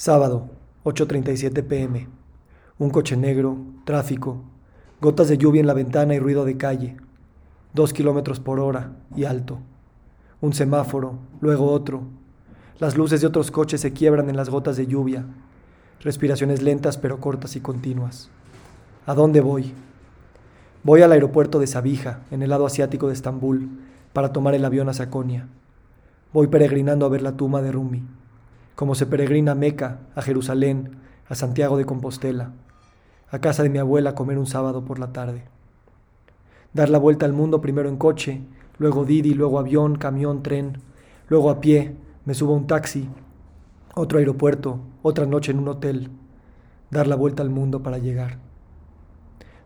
Sábado, 8.37 pm. Un coche negro, tráfico, gotas de lluvia en la ventana y ruido de calle. Dos kilómetros por hora y alto. Un semáforo, luego otro. Las luces de otros coches se quiebran en las gotas de lluvia. Respiraciones lentas pero cortas y continuas. ¿A dónde voy? Voy al aeropuerto de Sabija, en el lado asiático de Estambul, para tomar el avión a Saconia. Voy peregrinando a ver la tumba de Rumi como se peregrina a Meca, a Jerusalén, a Santiago de Compostela, a casa de mi abuela a comer un sábado por la tarde. Dar la vuelta al mundo primero en coche, luego Didi, luego avión, camión, tren, luego a pie, me subo a un taxi, otro aeropuerto, otra noche en un hotel. Dar la vuelta al mundo para llegar.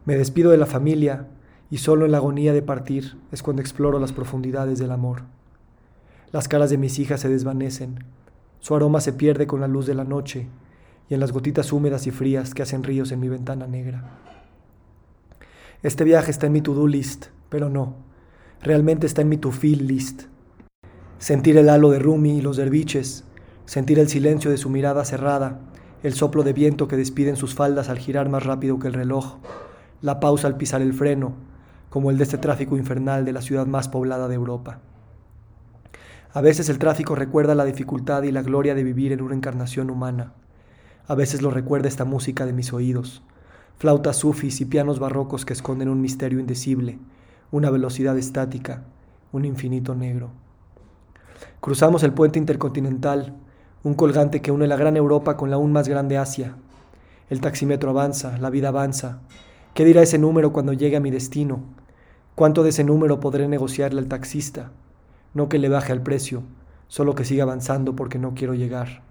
Me despido de la familia y solo en la agonía de partir es cuando exploro las profundidades del amor. Las caras de mis hijas se desvanecen, su aroma se pierde con la luz de la noche y en las gotitas húmedas y frías que hacen ríos en mi ventana negra. Este viaje está en mi to-do list, pero no, realmente está en mi to-feel list. Sentir el halo de Rumi y los derviches, sentir el silencio de su mirada cerrada, el soplo de viento que despiden sus faldas al girar más rápido que el reloj, la pausa al pisar el freno, como el de este tráfico infernal de la ciudad más poblada de Europa. A veces el tráfico recuerda la dificultad y la gloria de vivir en una encarnación humana. A veces lo recuerda esta música de mis oídos, flautas sufis y pianos barrocos que esconden un misterio indecible, una velocidad estática, un infinito negro. Cruzamos el puente intercontinental, un colgante que une la gran Europa con la aún más grande Asia. El taxímetro avanza, la vida avanza. ¿Qué dirá ese número cuando llegue a mi destino? ¿Cuánto de ese número podré negociarle al taxista? No que le baje al precio, solo que siga avanzando porque no quiero llegar.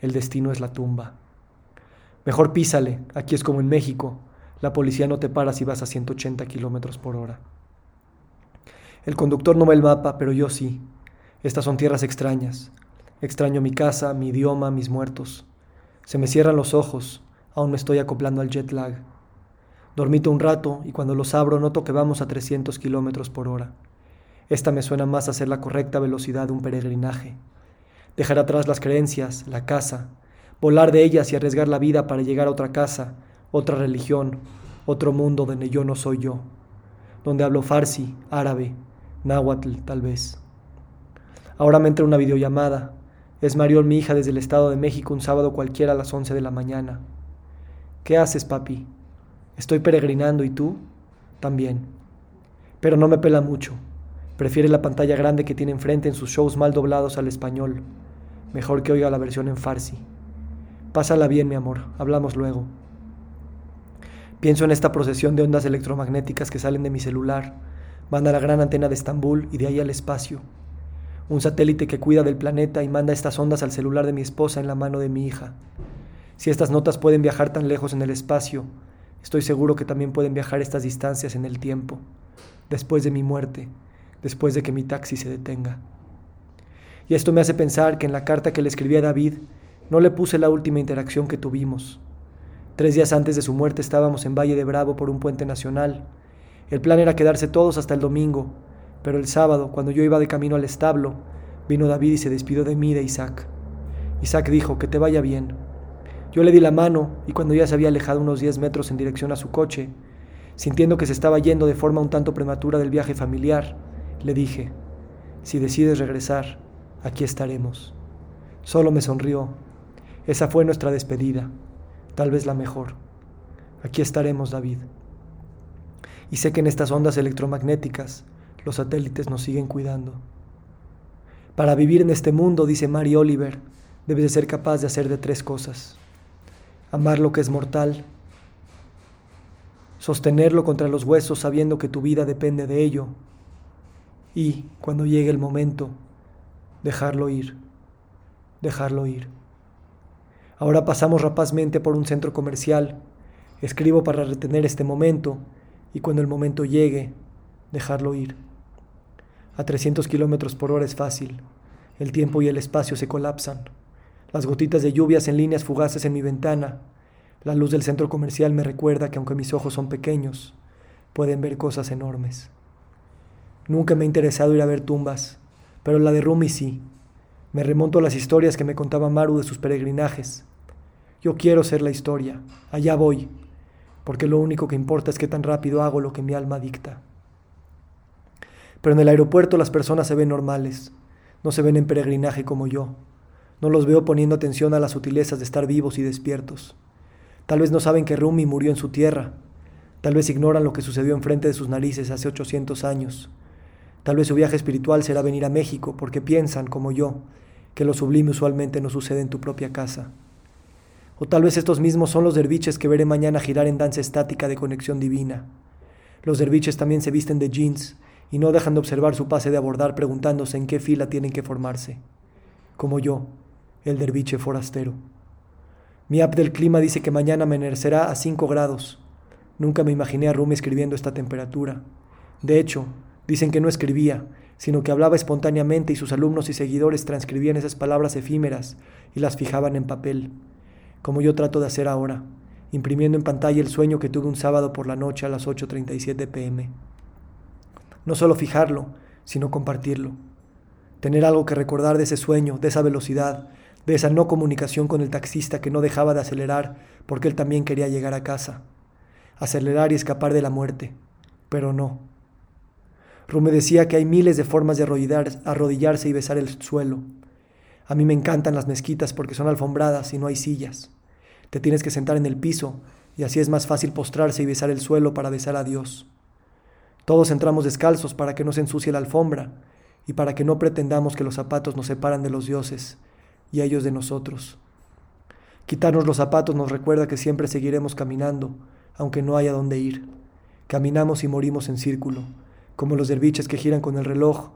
El destino es la tumba. Mejor písale, aquí es como en México. La policía no te para si vas a 180 kilómetros por hora. El conductor no ve el mapa, pero yo sí. Estas son tierras extrañas. Extraño mi casa, mi idioma, mis muertos. Se me cierran los ojos, aún me estoy acoplando al jet lag. Dormito un rato y cuando los abro noto que vamos a 300 kilómetros por hora. Esta me suena más a ser la correcta velocidad de un peregrinaje. Dejar atrás las creencias, la casa, volar de ellas y arriesgar la vida para llegar a otra casa, otra religión, otro mundo donde yo no soy yo, donde hablo farsi, árabe, náhuatl tal vez. Ahora me entra una videollamada. Es Mariol, mi hija, desde el Estado de México un sábado cualquiera a las 11 de la mañana. ¿Qué haces, papi? Estoy peregrinando y tú también. Pero no me pela mucho. Prefiere la pantalla grande que tiene enfrente en sus shows mal doblados al español. Mejor que oiga la versión en farsi. Pásala bien, mi amor. Hablamos luego. Pienso en esta procesión de ondas electromagnéticas que salen de mi celular, van a la gran antena de Estambul y de ahí al espacio. Un satélite que cuida del planeta y manda estas ondas al celular de mi esposa en la mano de mi hija. Si estas notas pueden viajar tan lejos en el espacio, estoy seguro que también pueden viajar estas distancias en el tiempo, después de mi muerte después de que mi taxi se detenga. Y esto me hace pensar que en la carta que le escribí a David no le puse la última interacción que tuvimos. Tres días antes de su muerte estábamos en Valle de Bravo por un puente nacional. El plan era quedarse todos hasta el domingo, pero el sábado, cuando yo iba de camino al establo, vino David y se despidió de mí de Isaac. Isaac dijo, que te vaya bien. Yo le di la mano y cuando ya se había alejado unos diez metros en dirección a su coche, sintiendo que se estaba yendo de forma un tanto prematura del viaje familiar, le dije, si decides regresar, aquí estaremos. Solo me sonrió. Esa fue nuestra despedida, tal vez la mejor. Aquí estaremos, David. Y sé que en estas ondas electromagnéticas los satélites nos siguen cuidando. Para vivir en este mundo, dice Mary Oliver, debes de ser capaz de hacer de tres cosas. Amar lo que es mortal, sostenerlo contra los huesos sabiendo que tu vida depende de ello y cuando llegue el momento, dejarlo ir, dejarlo ir. Ahora pasamos rapazmente por un centro comercial, escribo para retener este momento y cuando el momento llegue, dejarlo ir. A 300 kilómetros por hora es fácil, el tiempo y el espacio se colapsan, las gotitas de lluvias en líneas fugaces en mi ventana, la luz del centro comercial me recuerda que aunque mis ojos son pequeños, pueden ver cosas enormes. Nunca me ha interesado ir a ver tumbas, pero la de Rumi sí. Me remonto a las historias que me contaba Maru de sus peregrinajes. Yo quiero ser la historia, allá voy, porque lo único que importa es que tan rápido hago lo que mi alma dicta. Pero en el aeropuerto las personas se ven normales, no se ven en peregrinaje como yo. No los veo poniendo atención a las sutilezas de estar vivos y despiertos. Tal vez no saben que Rumi murió en su tierra. Tal vez ignoran lo que sucedió enfrente de sus narices hace 800 años. Tal vez su viaje espiritual será venir a México porque piensan, como yo, que lo sublime usualmente no sucede en tu propia casa. O tal vez estos mismos son los derviches que veré mañana girar en danza estática de conexión divina. Los derviches también se visten de jeans y no dejan de observar su pase de abordar preguntándose en qué fila tienen que formarse. Como yo, el derviche forastero. Mi app del clima dice que mañana amanecerá a 5 grados. Nunca me imaginé a Rumi escribiendo esta temperatura. De hecho, dicen que no escribía, sino que hablaba espontáneamente y sus alumnos y seguidores transcribían esas palabras efímeras y las fijaban en papel, como yo trato de hacer ahora, imprimiendo en pantalla el sueño que tuve un sábado por la noche a las 8.37 pm. No solo fijarlo, sino compartirlo. Tener algo que recordar de ese sueño, de esa velocidad, de esa no comunicación con el taxista que no dejaba de acelerar porque él también quería llegar a casa. Acelerar y escapar de la muerte. Pero no. Rume decía que hay miles de formas de arrodillarse y besar el suelo. A mí me encantan las mezquitas porque son alfombradas y no hay sillas. Te tienes que sentar en el piso y así es más fácil postrarse y besar el suelo para besar a Dios. Todos entramos descalzos para que no se ensucie la alfombra y para que no pretendamos que los zapatos nos separan de los dioses y ellos de nosotros. Quitarnos los zapatos nos recuerda que siempre seguiremos caminando, aunque no haya dónde ir. Caminamos y morimos en círculo, como los derviches que giran con el reloj,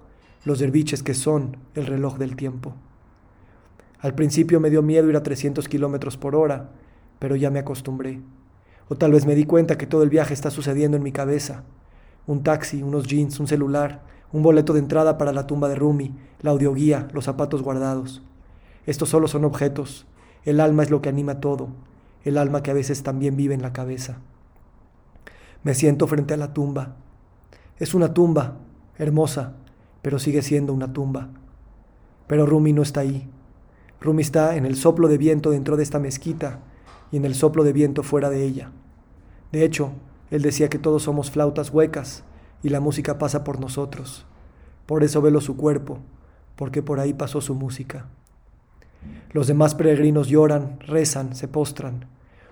los derviches que son el reloj del tiempo. Al principio me dio miedo ir a 300 kilómetros por hora, pero ya me acostumbré. O tal vez me di cuenta que todo el viaje está sucediendo en mi cabeza un taxi, unos jeans, un celular, un boleto de entrada para la tumba de Rumi, la audioguía, los zapatos guardados. Estos solo son objetos. El alma es lo que anima todo, el alma que a veces también vive en la cabeza. Me siento frente a la tumba. Es una tumba, hermosa, pero sigue siendo una tumba. Pero Rumi no está ahí. Rumi está en el soplo de viento dentro de esta mezquita y en el soplo de viento fuera de ella. De hecho, él decía que todos somos flautas huecas y la música pasa por nosotros. Por eso velo su cuerpo, porque por ahí pasó su música. Los demás peregrinos lloran, rezan, se postran.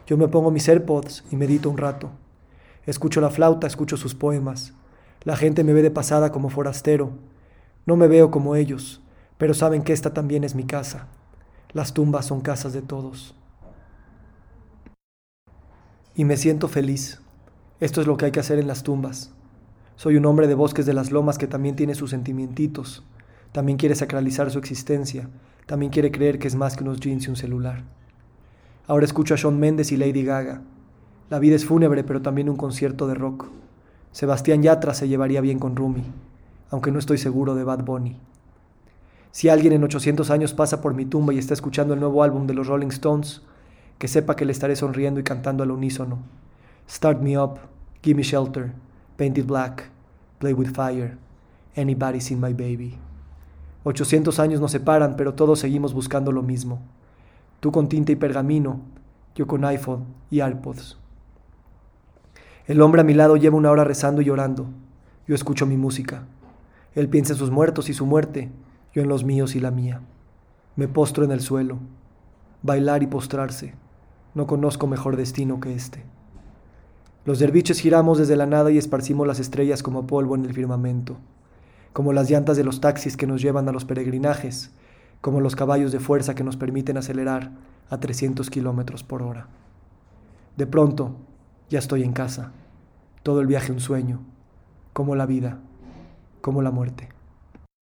Yo me pongo mis AirPods y medito un rato. Escucho la flauta, escucho sus poemas. La gente me ve de pasada como forastero. No me veo como ellos, pero saben que esta también es mi casa. Las tumbas son casas de todos. Y me siento feliz. Esto es lo que hay que hacer en las tumbas. Soy un hombre de bosques de las lomas que también tiene sus sentimientitos, también quiere sacralizar su existencia, también quiere creer que es más que unos jeans y un celular. Ahora escucho a Shawn Mendes y Lady Gaga. La vida es fúnebre, pero también un concierto de rock. Sebastián Yatra se llevaría bien con Rumi, aunque no estoy seguro de Bad Bunny. Si alguien en 800 años pasa por mi tumba y está escuchando el nuevo álbum de los Rolling Stones, que sepa que le estaré sonriendo y cantando al unísono. Start Me Up, Give Me Shelter, Painted Black, Play With Fire, Anybody Seen My Baby. 800 años nos separan, pero todos seguimos buscando lo mismo. Tú con tinta y pergamino, yo con iPhone y AirPods. El hombre a mi lado lleva una hora rezando y llorando. Yo escucho mi música. Él piensa en sus muertos y su muerte, yo en los míos y la mía. Me postro en el suelo. Bailar y postrarse. No conozco mejor destino que este. Los derviches giramos desde la nada y esparcimos las estrellas como polvo en el firmamento, como las llantas de los taxis que nos llevan a los peregrinajes, como los caballos de fuerza que nos permiten acelerar a 300 kilómetros por hora. De pronto, ya estoy en casa, todo el viaje un sueño, como la vida, como la muerte.